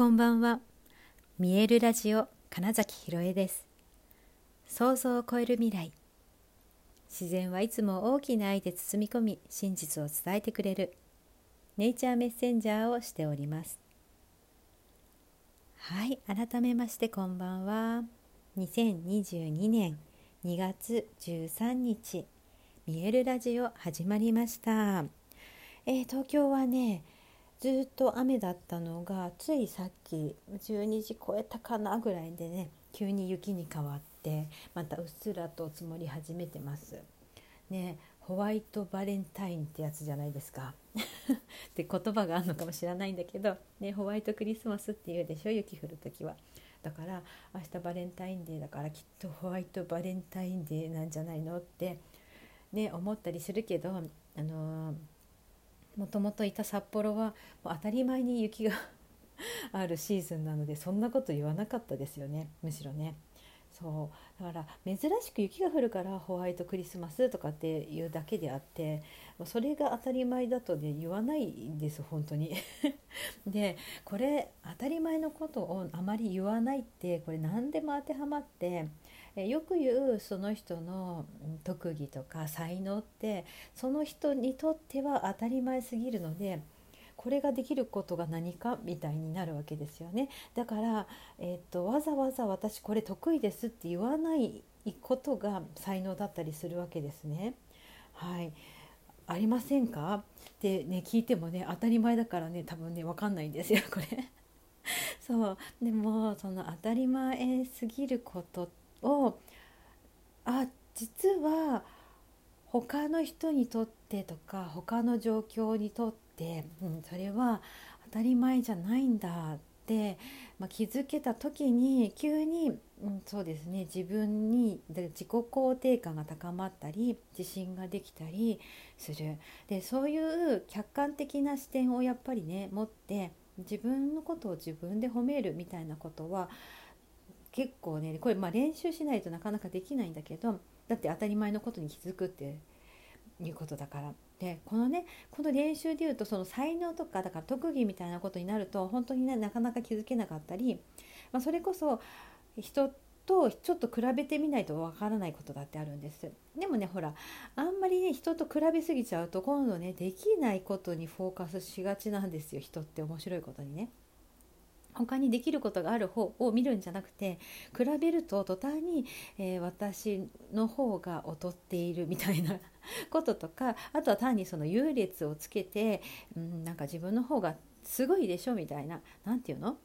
こんばんは。見えるラジオ金崎ひろえです。想像を超える未来。自然はいつも大きな愛で包み込み真実を伝えてくれる。ネイチャーメッセンジャーをしております。はい改めましてこんばんは。2022年2月13日見えるラジオ始まりました、えー、東京はねずっと雨だったのがついさっき12時超えたかなぐらいでね急に雪に変わってまたうっすらと積もり始めてます。ねホワイトバレンタインってやつじゃないですか って言葉があるのかもしれないんだけど、ね、ホワイトクリスマスっていうでしょ雪降る時は。だから明日バレンタインデーだからきっとホワイトバレンタインデーなんじゃないのってね思ったりするけどあのーもともといた札幌は当たり前に雪が あるシーズンなのでそんなこと言わなかったですよね。むしろね。そう。だから珍しく雪が降るからホワイトクリスマスとかっていうだけであってそれが当たり前だとね言わないんです本当に。でこれ当たり前のことをあまり言わないってこれ何でも当てはまってえよく言うその人の特技とか才能ってその人にとっては当たり前すぎるのでこれができることが何かみたいになるわけですよね。だから、えー、っとわざわざ私これ得意ですって言わないことが才能だったりするわけですね。はい。ありませんか？ってね聞いてもね当たり前だからね多分ね分かんないんですよこれ。そう。でもその当たり前すぎることをあ実は他の人にとってとか他の状況にとって、うん、それは当たり前じゃないんだって、まあ、気づけた時に急に、うん、そうですね自分に自己肯定感が高まったり自信ができたりする。でそういう客観的な視点をやっぱりね持って自分のことを自分で褒めるみたいなことは結構ねこれまあ練習しないとなかなかできないんだけどだって当たり前のことに気づくっていうことだから。でこのねこの練習でいうとその才能とかだから特技みたいなことになると本当にねなかなか気づけなかったり、まあ、それこそ人とちょっと比べてみないとわからないことだってあるんですでもねほらあんまりね人と比べすぎちゃうと今度ねできないことにフォーカスしがちなんですよ人って面白いことにね。他にできることがある方を見るんじゃなくて比べると途端に、えー、私の方が劣っているみたいな こととかあとは単にその優劣をつけて、うん、なんか自分の方がすごいでしょみたいな何て言うの？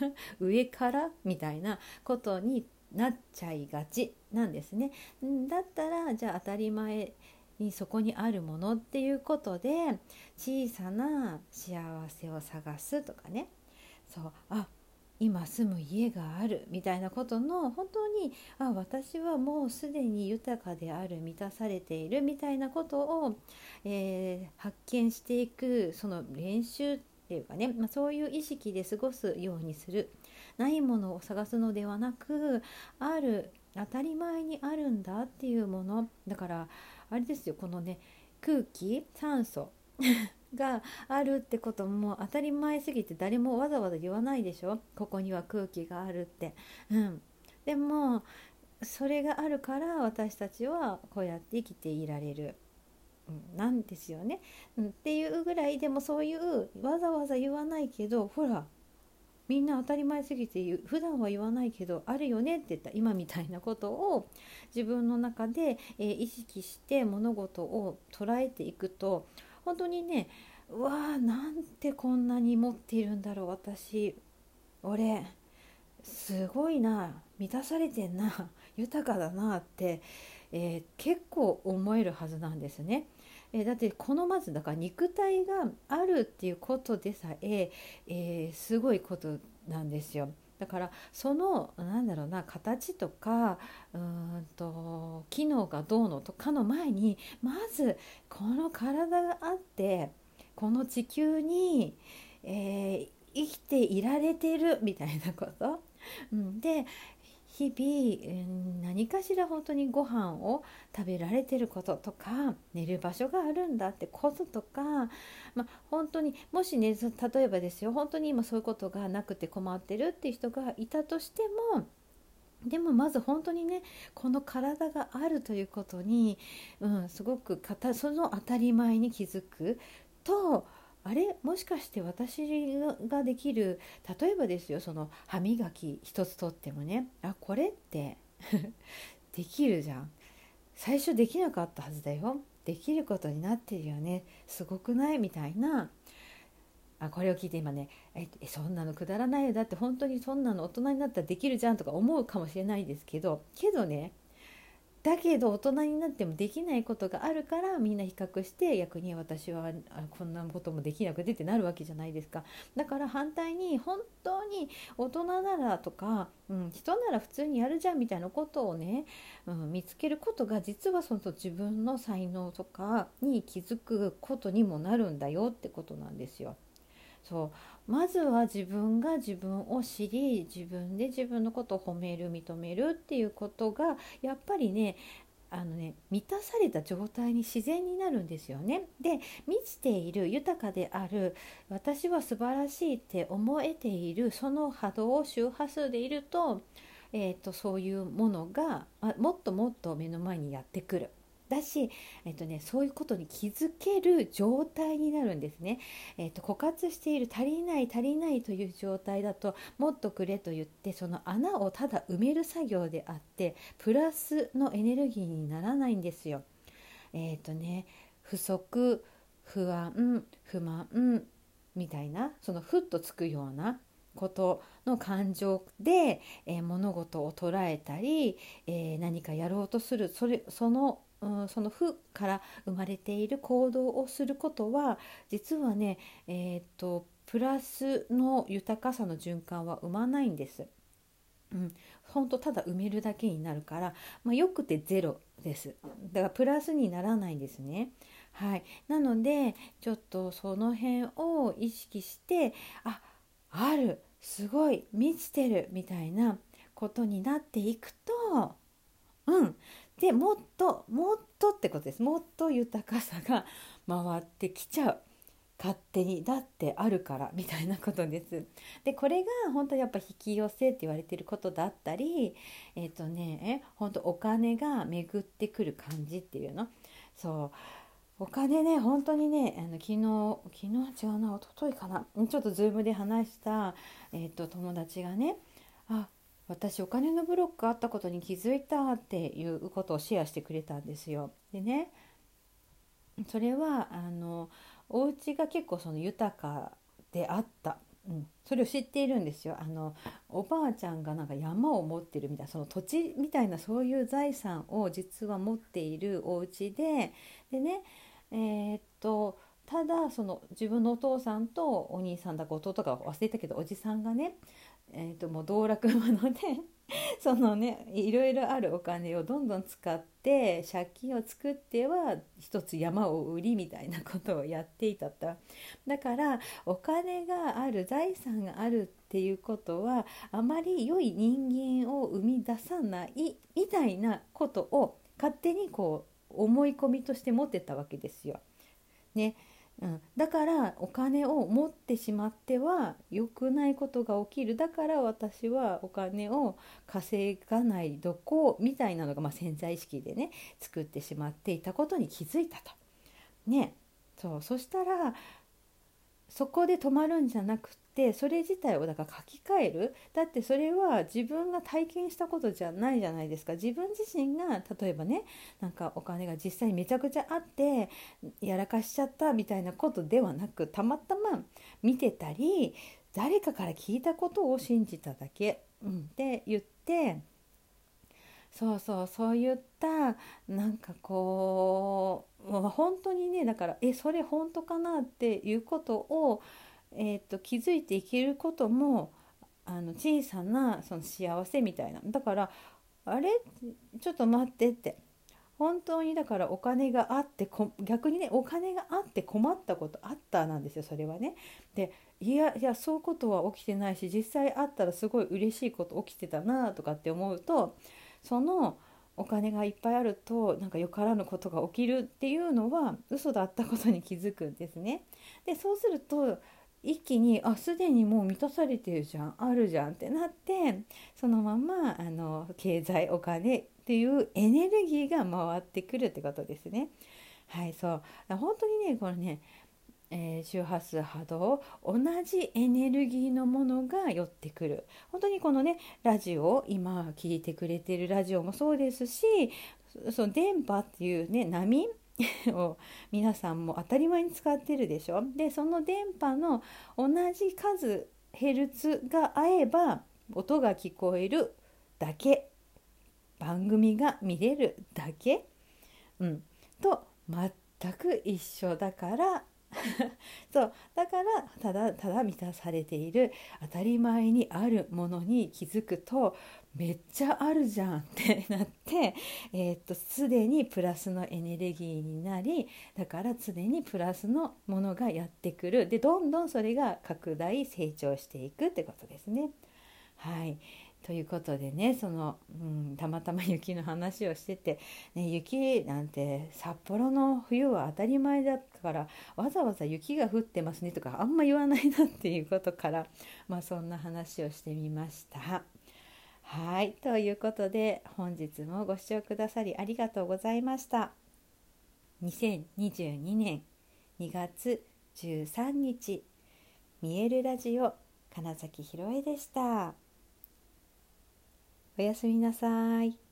上からみたいなことになっちゃいがちなんですね。だったらじゃあ当たり前にそこにあるものっていうことで小さな幸せを探すとかねそうあ今住む家があるみたいなことの本当にあ私はもうすでに豊かである満たされているみたいなことを、えー、発見していくその練習っていうかね、まあ、そういう意識で過ごすようにする。ないものを探すのではなくある当たり前にあるんだっていうもの。だからあれですよこのね空気酸素 があるってことも当たり前すぎて誰もわざわざ言わないでしょ？ここには空気があるって。うん、でもそれがあるから私たちはこうやって生きていられる。なんですよね、うん、っていうぐらいでもそういうわざわざ言わないけどほらみんな当たり前すぎて言う。普段は言わないけどあるよねって言った。今みたいなことを自分の中で、えー、意識して物事を捉えていくと本当にねうわーなんてこんなに持っているんだろう私俺すごいな満たされてんな 豊かだなって、えー、結構思えるはずなんですね。えー、だってこのまずだから肉体があるっていうことでさええー、すごいことなんですよ。だからそのなんだろうな形とかうんと機能がどうのとかの前にまずこの体があってこの地球に、えー、生きていられてるみたいなこと。うん、で日々何かしら本当にご飯を食べられてることとか寝る場所があるんだってこととか、まあ、本当にもしね例えばですよ本当に今そういうことがなくて困ってるっていう人がいたとしてもでもまず本当にねこの体があるということに、うん、すごくその当たり前に気づくとあれもしかして私ができる例えばですよその歯磨き一つとってもねあこれって できるじゃん。最初できなかったはずだよ。できることになってるよね。すごくない？みたいな。あこれを聞いて今ねえそんなのくだらないよ。だって本当にそんなの大人になったらできるじゃんとか思うかもしれないですけどけどねだけど大人になってもできないことがあるからみんな比較して逆に私はこんなこともできなくてってなるわけじゃないですかだから反対に本当に大人ならとか、うん、人なら普通にやるじゃんみたいなことをね、うん、見つけることが実はその自分の才能とかに気づくことにもなるんだよってことなんですよ。そうまずは自分が自分を知り自分で自分のことを褒める認めるっていうことがやっぱりねあのね満たされた状態に自然になるんですよね。で満ちている豊かである私は素晴らしいって思えているその波動を周波数でいると,、えーとそういうものがもっともっと目の前にやってくる。だし、えっとね、そういうことに気づける状態になるんですね、えっと、枯渇している足りない足りないという状態だともっとくれと言ってその穴をただ埋める作業であってプラスのエネルギーにならないんですよ。えっ、とね不足不安不満みたいなそのふっとつくようなことの感情で、えー、物事を捉えたり、えー、何かやろうとするそれそのうん、その負から生まれている行動をすることは実はね、えー、っとプラスの豊かさの循環は生まないんです。うん、本当ただ埋めるだけになるから、まあ、よくてゼロですだからプラスにならないんですね。はい、なのでちょっとその辺を意識してああるすごい満ちてるみたいなことになっていくとうんでもっともっとってことです。もっと豊かさが回ってきちゃう。勝手にだってあるからみたいなことです。でこれが本当やっぱ引き寄せって言われてることだったりえっ、ー、とね本当お金が巡ってくる感じっていうの。そう。お金ね本当にねあの昨日昨日違うな一昨日かな。ちょっとズームで話した、えーと友達がねあ私お金のブロックあったことに気づいたっていうことをシェアしてくれたんですよ。でねそれはあのお家が結構その豊かであった、うん、それを知っているんですよ。あのおばあちゃんがなんか山を持ってるみたいなその土地みたいなそういう財産を実は持っているお家ででねえー、っとただその自分のお父さんとお兄さんだか弟か忘れたけどおじさんがねえーと、もう道楽者で そのねいろいろあるお金をどんどん使って借金を作っては一つ山を売りみたいなことをやっていたとだからお金がある財産があるっていうことはあまり良い人間を生み出さないみたいなことを勝手にこう思い込みとして持ってたわけですよ。ね、うん、だからお金を持ってしまっては良くないことが起きる。だから私はお金を稼がないどこみたいなのが、まあ、潜在意識でね作ってしまっていたことに気づいたと。ね。そう。そしたらそこで止まるんじゃなくてそれ自体をだから書き換える。だってそれは自分が体験したことじゃないじゃないですか。自分自身が例えばねなんかお金が実際にめちゃくちゃあってやらかしちゃったみたいなことではなくたまたま見てたり誰かから聞いたことを信じただけ、うん、って言ってそうそうそういったなんかこう、まあ、本当にねだからえそれ本当かなっていうことを、えーと、気づいていけることもあの小さなその幸せみたいなだからあれちょっと待ってって本当にだからお金があって逆にねお金があって困ったことあったなんですよそれはね。でいやいやそういうことは起きてないし実際あったらすごい嬉しいこと起きてたなとかって思うとそのお金がいっぱいあるとなんかよからぬことが起きるっていうのは嘘だったことに気づくんですね。でそうすると一気にあすでにもう満たされてるじゃんあるじゃんってなってそのままあの経済お金っていうエネルギーが回ってくるってことですね。はいそう本当にねこのね、えー、周波数波動同じエネルギーのものが寄ってくる。本当にこのねラジオ今聞いてくれてるラジオもそうですしその電波っていうね波を皆さんも当たり前に使ってるでしょ。でその電波の同じ数ヘルツが合えば音が聞こえるだけ。番組が見れるだけ、うん、と全く一緒だから そうだからただただ満たされている当たり前にあるものに気づくとめっちゃあるじゃんって なって、えー、っとすでにプラスのエネルギーになりだから常にプラスのものがやってくるでどんどんそれが拡大成長していくってことですね。はいということでねその、うん、たまたま雪の話をしてて、ね、雪なんて札幌の冬は当たり前だからわざわざ雪が降ってますねとかあんま言わないなっていうことから、まあ、そんな話をしてみました。はいということで本日もご視聴くださりありがとうございました。2022年2月13日見えるラジオ金崎ひろえでした。おやすみなさい。